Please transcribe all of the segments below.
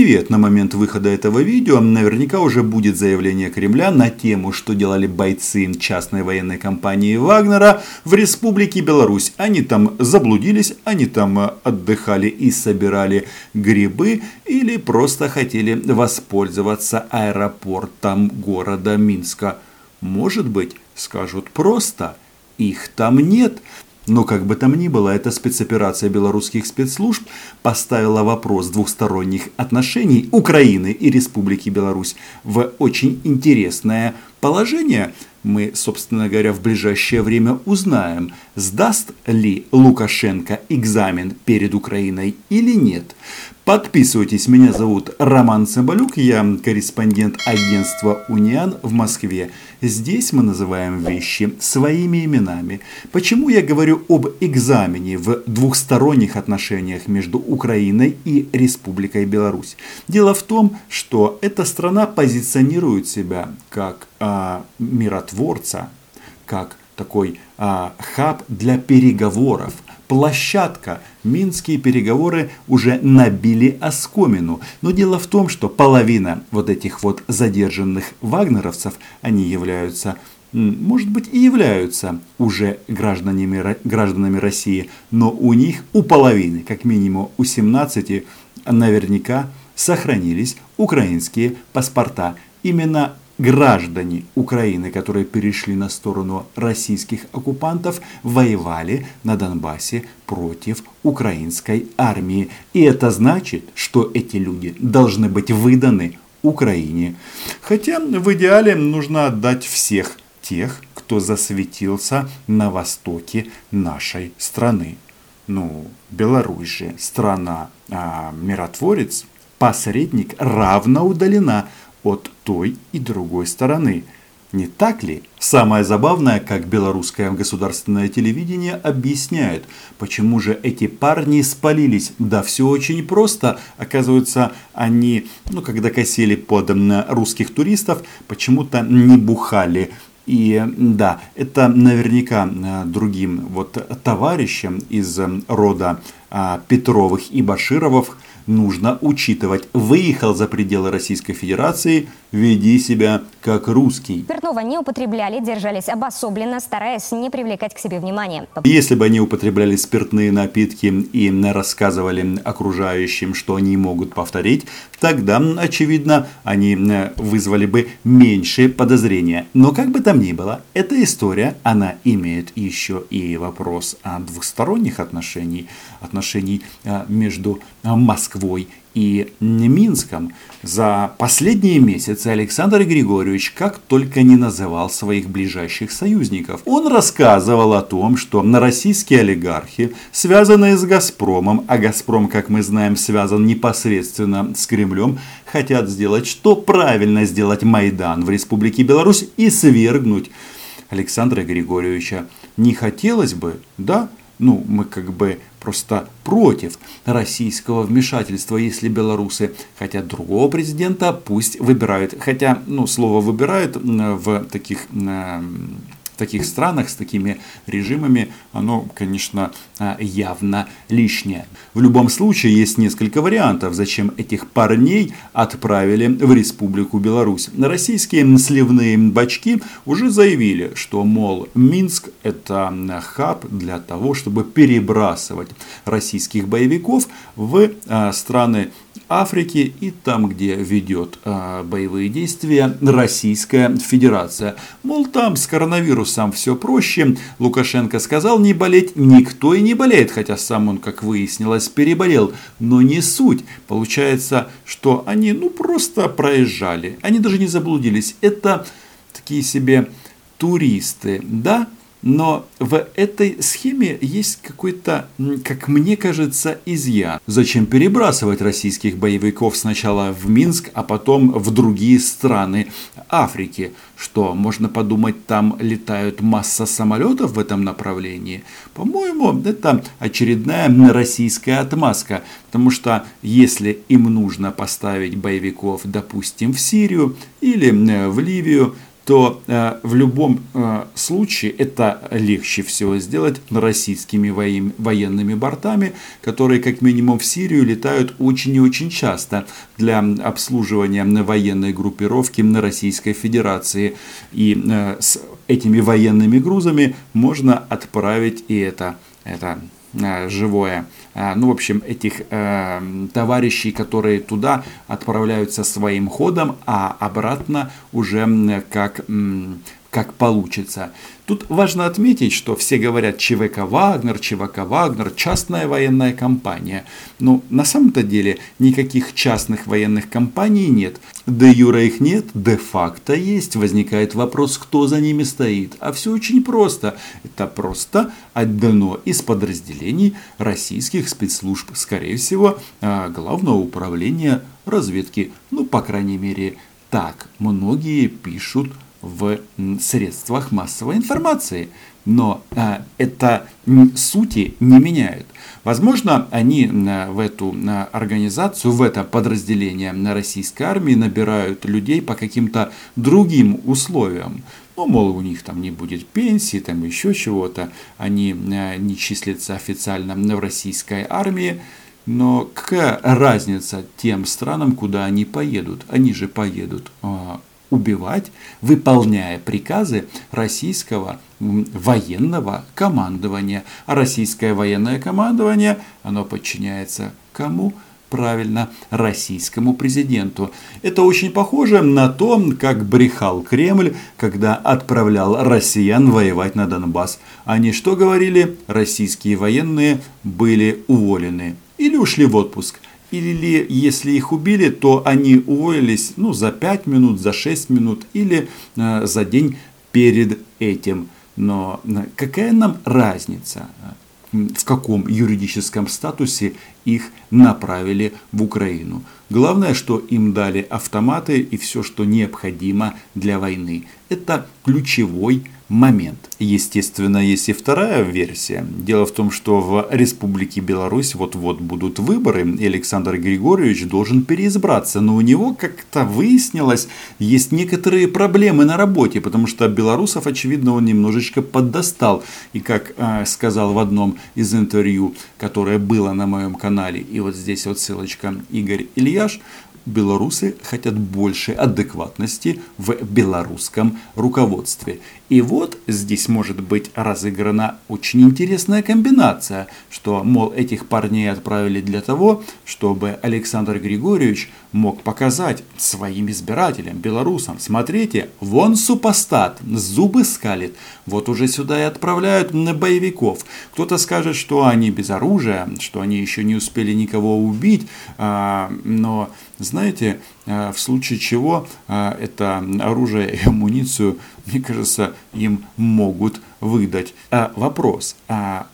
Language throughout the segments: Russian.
привет! На момент выхода этого видео наверняка уже будет заявление Кремля на тему, что делали бойцы частной военной компании Вагнера в Республике Беларусь. Они там заблудились, они там отдыхали и собирали грибы или просто хотели воспользоваться аэропортом города Минска. Может быть, скажут просто, их там нет. Но как бы там ни было, эта спецоперация белорусских спецслужб поставила вопрос двухсторонних отношений Украины и Республики Беларусь в очень интересное положение. Мы, собственно говоря, в ближайшее время узнаем, сдаст ли Лукашенко экзамен перед Украиной или нет. Подписывайтесь, меня зовут Роман Цымбалюк, я корреспондент агентства «Униан» в Москве. Здесь мы называем вещи своими именами. Почему я говорю об экзамене в двухсторонних отношениях между Украиной и Республикой Беларусь? Дело в том, что эта страна позиционирует себя как а, миротворца, как такой а, хаб для переговоров – площадка. Минские переговоры уже набили оскомину. Но дело в том, что половина вот этих вот задержанных вагнеровцев, они являются может быть и являются уже гражданами, гражданами России, но у них, у половины, как минимум у 17, наверняка сохранились украинские паспорта. Именно граждане Украины, которые перешли на сторону российских оккупантов, воевали на Донбассе против украинской армии. И это значит, что эти люди должны быть выданы Украине. Хотя в идеале нужно отдать всех тех, кто засветился на востоке нашей страны. Ну, Беларусь же страна а, миротворец, посредник равно удалена от той и другой стороны. Не так ли? Самое забавное, как белорусское государственное телевидение объясняет, почему же эти парни спалились. Да все очень просто. Оказывается, они, ну, когда косили под русских туристов, почему-то не бухали. И да, это наверняка э, другим вот товарищам из рода а, Петровых и Башировых – нужно учитывать. Выехал за пределы Российской Федерации, веди себя как русский. Спиртного не употребляли, держались обособленно, стараясь не привлекать к себе внимания. Если бы они употребляли спиртные напитки и рассказывали окружающим, что они могут повторить, тогда, очевидно, они вызвали бы меньше подозрения. Но как бы там ни было, эта история, она имеет еще и вопрос о двухсторонних отношениях, отношений э, между Москвой и Минском. За последние месяцы Александр Григорьевич как только не называл своих ближайших союзников. Он рассказывал о том, что на российские олигархи, связанные с «Газпромом», а «Газпром», как мы знаем, связан непосредственно с Кремлем, хотят сделать, что правильно сделать Майдан в Республике Беларусь и свергнуть Александра Григорьевича. Не хотелось бы, да, ну, мы как бы просто против российского вмешательства, если белорусы хотят другого президента, пусть выбирают. Хотя, ну, слово выбирают в таких таких странах с такими режимами, оно, конечно, а, явно лишнее. В любом случае, есть несколько вариантов, зачем этих парней отправили в Республику Беларусь. Российские сливные бачки уже заявили, что, мол, Минск это хаб для того, чтобы перебрасывать российских боевиков в а, страны Африки и там, где ведет э, боевые действия Российская Федерация. Мол, там с коронавирусом все проще. Лукашенко сказал не болеть, никто и не болеет, хотя сам он, как выяснилось, переболел. Но не суть. Получается, что они ну просто проезжали. Они даже не заблудились. Это такие себе туристы, да? Но в этой схеме есть какой-то, как мне кажется, изъян. Зачем перебрасывать российских боевиков сначала в Минск, а потом в другие страны Африки? Что, можно подумать, там летают масса самолетов в этом направлении? По-моему, это очередная российская отмазка. Потому что если им нужно поставить боевиков, допустим, в Сирию или в Ливию, то э, в любом э, случае это легче всего сделать российскими воен, военными бортами, которые как минимум в Сирию летают очень и очень часто для обслуживания военной группировки на Российской Федерации. И э, с этими военными грузами можно отправить и это, это живое. Э, ну, в общем, этих э, товарищей, которые туда отправляются своим ходом, а обратно уже как, как получится. Тут важно отметить, что все говорят ЧВК Вагнер, ЧВК Вагнер, частная военная компания. Но на самом-то деле никаких частных военных компаний нет. Де юра их нет, де факто есть. Возникает вопрос, кто за ними стоит. А все очень просто. Это просто отдано из подразделений российских спецслужб, скорее всего, а, Главного управления разведки. Ну, по крайней мере, так многие пишут в средствах массовой информации. Но а, это сути не меняет. Возможно, они в эту организацию, в это подразделение на российской армии набирают людей по каким-то другим условиям. Ну, мол, у них там не будет пенсии, там еще чего-то, они не числятся официально в российской армии. Но какая разница тем странам, куда они поедут? Они же поедут а, убивать, выполняя приказы российского военного командования. А российское военное командование, оно подчиняется кому? правильно, российскому президенту. Это очень похоже на то, как брехал Кремль, когда отправлял россиян воевать на Донбасс. Они что говорили? Российские военные были уволены или ушли в отпуск или если их убили, то они уволились ну, за 5 минут, за 6 минут или э, за день перед этим. Но э, какая нам разница, в каком юридическом статусе их направили в Украину? Главное, что им дали автоматы и все, что необходимо для войны. Это ключевой момент. Естественно, есть и вторая версия. Дело в том, что в Республике Беларусь вот-вот будут выборы, и Александр Григорьевич должен переизбраться. Но у него как-то выяснилось, есть некоторые проблемы на работе, потому что белорусов, очевидно, он немножечко поддостал. И как э, сказал в одном из интервью, которое было на моем канале, и вот здесь вот ссылочка. Игорь Ильяш, белорусы хотят больше адекватности в белорусском руководстве. И вот здесь может быть разыграна очень интересная комбинация, что, мол, этих парней отправили для того, чтобы Александр Григорьевич мог показать своим избирателям, белорусам, смотрите, вон супостат, зубы скалит, вот уже сюда и отправляют на боевиков. Кто-то скажет, что они без оружия, что они еще не успели никого убить, а, но, знаете, а, в случае чего а, это оружие и амуницию мне кажется, им могут выдать. А, вопрос. А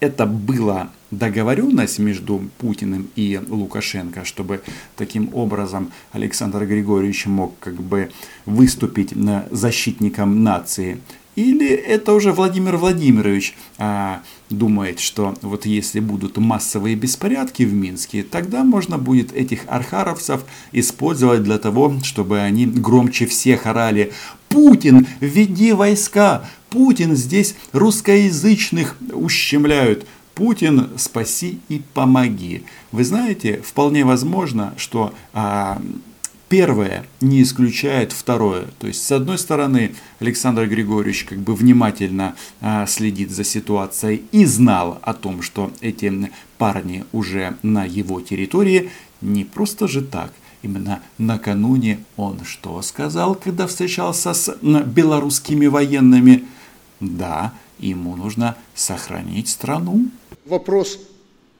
это была договоренность между Путиным и Лукашенко, чтобы таким образом Александр Григорьевич мог как бы выступить защитником нации или это уже Владимир Владимирович а, думает, что вот если будут массовые беспорядки в Минске, тогда можно будет этих архаровцев использовать для того, чтобы они громче всех орали «Путин, веди войска! Путин здесь русскоязычных ущемляют!» Путин, спаси и помоги. Вы знаете, вполне возможно, что а, первое не исключает второе. То есть, с одной стороны, Александр Григорьевич как бы внимательно а, следит за ситуацией и знал о том, что эти парни уже на его территории. Не просто же так. Именно накануне он что сказал, когда встречался с белорусскими военными? Да, ему нужно сохранить страну. Вопрос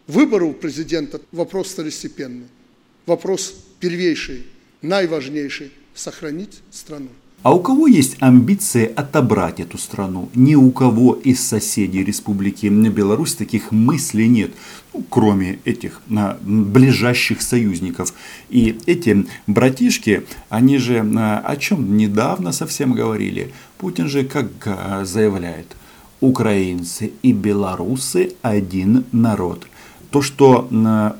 выборов президента – вопрос второстепенный, вопрос первейший наиважнейший – сохранить страну. А у кого есть амбиции отобрать эту страну? Ни у кого из соседей Республики Беларусь таких мыслей нет, ну, кроме этих а, ближайших союзников. И эти братишки, они же а, о чем недавно совсем говорили. Путин же как а, заявляет, украинцы и белорусы один народ – то, что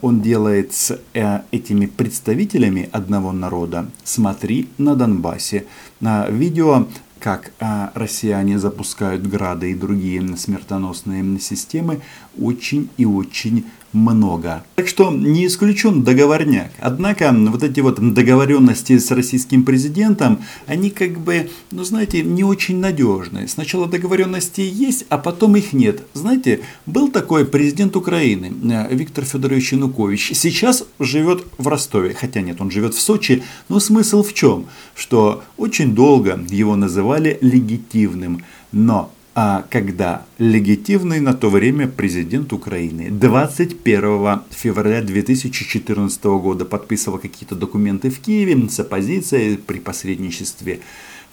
он делает с э, этими представителями одного народа, смотри на Донбассе. Видео как а, россияне запускают грады и другие смертоносные системы, очень и очень много. Так что не исключен договорняк. Однако вот эти вот договоренности с российским президентом, они как бы, ну знаете, не очень надежные. Сначала договоренности есть, а потом их нет. Знаете, был такой президент Украины э, Виктор Федорович Янукович. Сейчас живет в Ростове, хотя нет, он живет в Сочи. Но смысл в чем? Что очень долго его называли легитимным. Но когда легитимный на то время президент Украины 21 февраля 2014 года подписывал какие-то документы в Киеве с оппозицией при посредничестве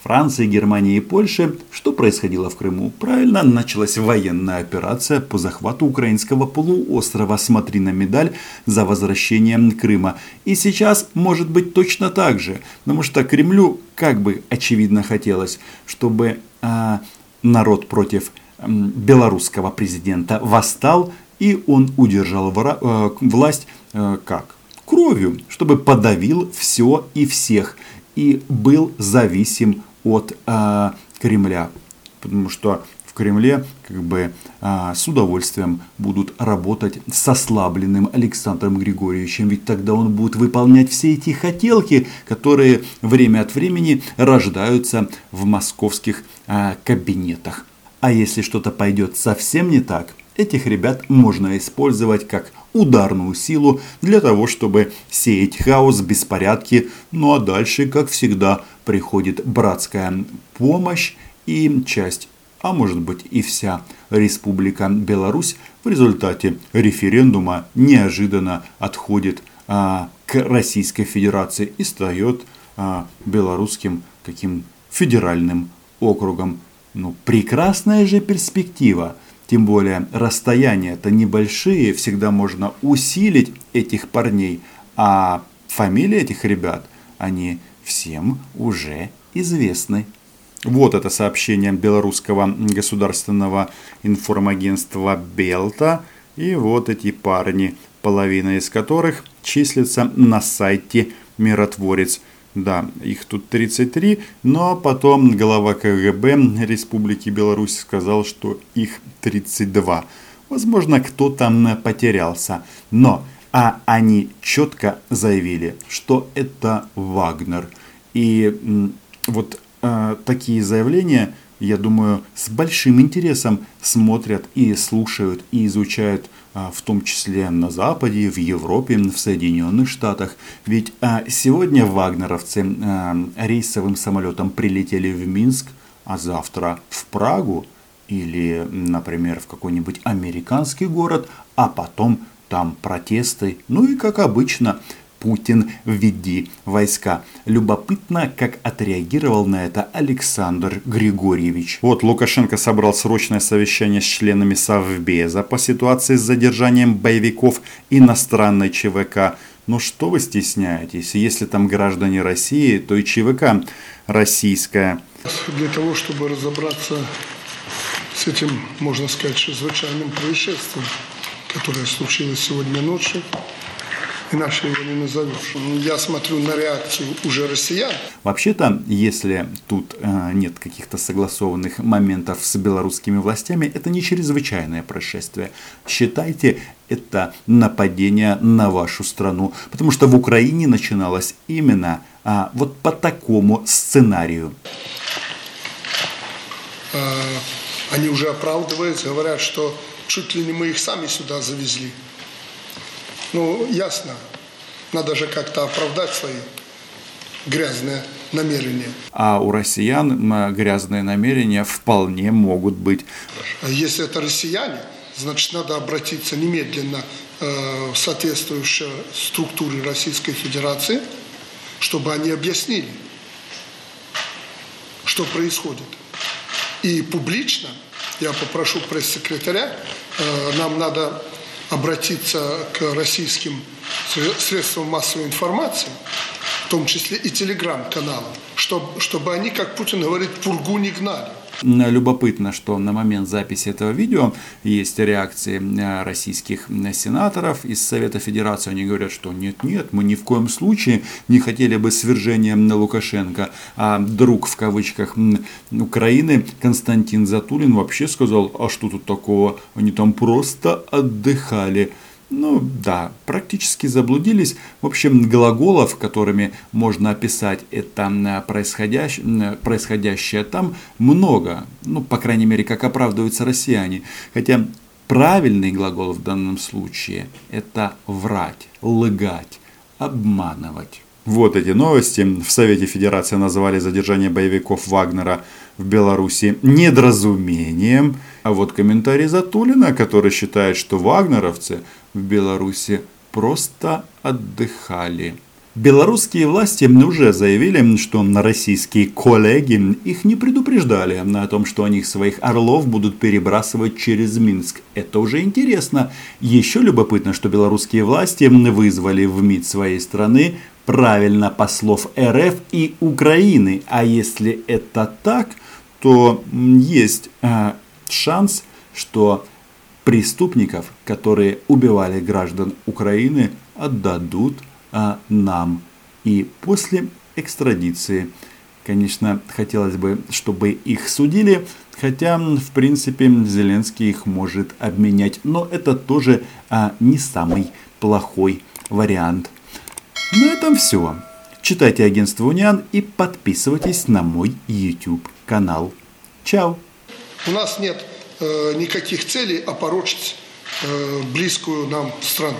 Франции, Германии и Польши. Что происходило в Крыму? Правильно, началась военная операция по захвату украинского полуострова. Смотри на медаль за возвращение Крыма. И сейчас может быть точно так же. Потому что Кремлю как бы очевидно хотелось, чтобы а, народ против белорусского президента восстал, и он удержал э, власть э, как? Кровью, чтобы подавил все и всех, и был зависим от э, Кремля. Потому что Кремле как бы с удовольствием будут работать с ослабленным Александром Григорьевичем, ведь тогда он будет выполнять все эти хотелки, которые время от времени рождаются в московских кабинетах. А если что-то пойдет совсем не так, этих ребят можно использовать как ударную силу для того, чтобы сеять хаос, беспорядки. Ну а дальше, как всегда, приходит братская помощь и часть, а может быть и вся Республика Беларусь в результате референдума неожиданно отходит а, к Российской Федерации и стает а, белорусским таким федеральным округом. Ну, прекрасная же перспектива. Тем более расстояния-то небольшие, всегда можно усилить этих парней, а фамилии этих ребят, они всем уже известны. Вот это сообщение белорусского государственного информагентства Белта. И вот эти парни, половина из которых числится на сайте Миротворец. Да, их тут 33, но потом глава КГБ Республики Беларусь сказал, что их 32. Возможно, кто там потерялся. Но а они четко заявили, что это Вагнер. И вот такие заявления, я думаю, с большим интересом смотрят и слушают и изучают а, в том числе на Западе, в Европе, в Соединенных Штатах. Ведь а, сегодня вагнеровцы рейсовым самолетом прилетели в Минск, а завтра в Прагу или, например, в какой-нибудь американский город, а потом там протесты. Ну и как обычно, Путин, введи войска. Любопытно, как отреагировал на это Александр Григорьевич. Вот Лукашенко собрал срочное совещание с членами Совбеза по ситуации с задержанием боевиков иностранной ЧВК. Но что вы стесняетесь? Если там граждане России, то и ЧВК российская. Для того, чтобы разобраться с этим, можно сказать, чрезвычайным происшествием, которое случилось сегодня ночью, иначе его не назовешь. Я смотрю на реакцию уже россиян. Вообще-то, если тут э, нет каких-то согласованных моментов с белорусскими властями, это не чрезвычайное происшествие. Считайте это нападение на вашу страну, потому что в Украине начиналось именно а, вот по такому сценарию. А, они уже оправдываются, говорят, что чуть ли не мы их сами сюда завезли. Ну, ясно, надо же как-то оправдать свои грязные намерения. А у россиян грязные намерения вполне могут быть. А если это россияне, значит, надо обратиться немедленно э, в соответствующие структуры Российской Федерации, чтобы они объяснили, что происходит. И публично, я попрошу пресс-секретаря, э, нам надо обратиться к российским средствам массовой информации, в том числе и телеграм-каналам, чтобы, чтобы они, как Путин говорит, пургу не гнали. Любопытно, что на момент записи этого видео есть реакции российских сенаторов из Совета Федерации. Они говорят, что нет-нет, мы ни в коем случае не хотели бы свержения Лукашенко. А друг в кавычках Украины Константин Затулин вообще сказал, а что тут такого, они там просто отдыхали. Ну да, практически заблудились. В общем, глаголов, которыми можно описать это происходящее, происходящее там, много. Ну, по крайней мере, как оправдываются россияне. Хотя правильный глагол в данном случае – это врать, лгать, обманывать. Вот эти новости. В Совете Федерации называли задержание боевиков Вагнера в Беларуси недоразумением. А вот комментарий Затулина, который считает, что вагнеровцы в Беларуси просто отдыхали. Белорусские власти уже заявили, что на российские коллеги их не предупреждали о том, что они своих орлов будут перебрасывать через Минск. Это уже интересно. Еще любопытно, что белорусские власти вызвали в МИД своей страны правильно послов РФ и Украины. А если это так, то есть э, шанс, что преступников, которые убивали граждан Украины, отдадут а, нам. И после экстрадиции, конечно, хотелось бы, чтобы их судили, хотя, в принципе, Зеленский их может обменять, но это тоже а, не самый плохой вариант. На этом все. Читайте агентство Униан и подписывайтесь на мой YouTube канал. Чао! У нас нет Э, никаких целей опорочить э, близкую нам страну.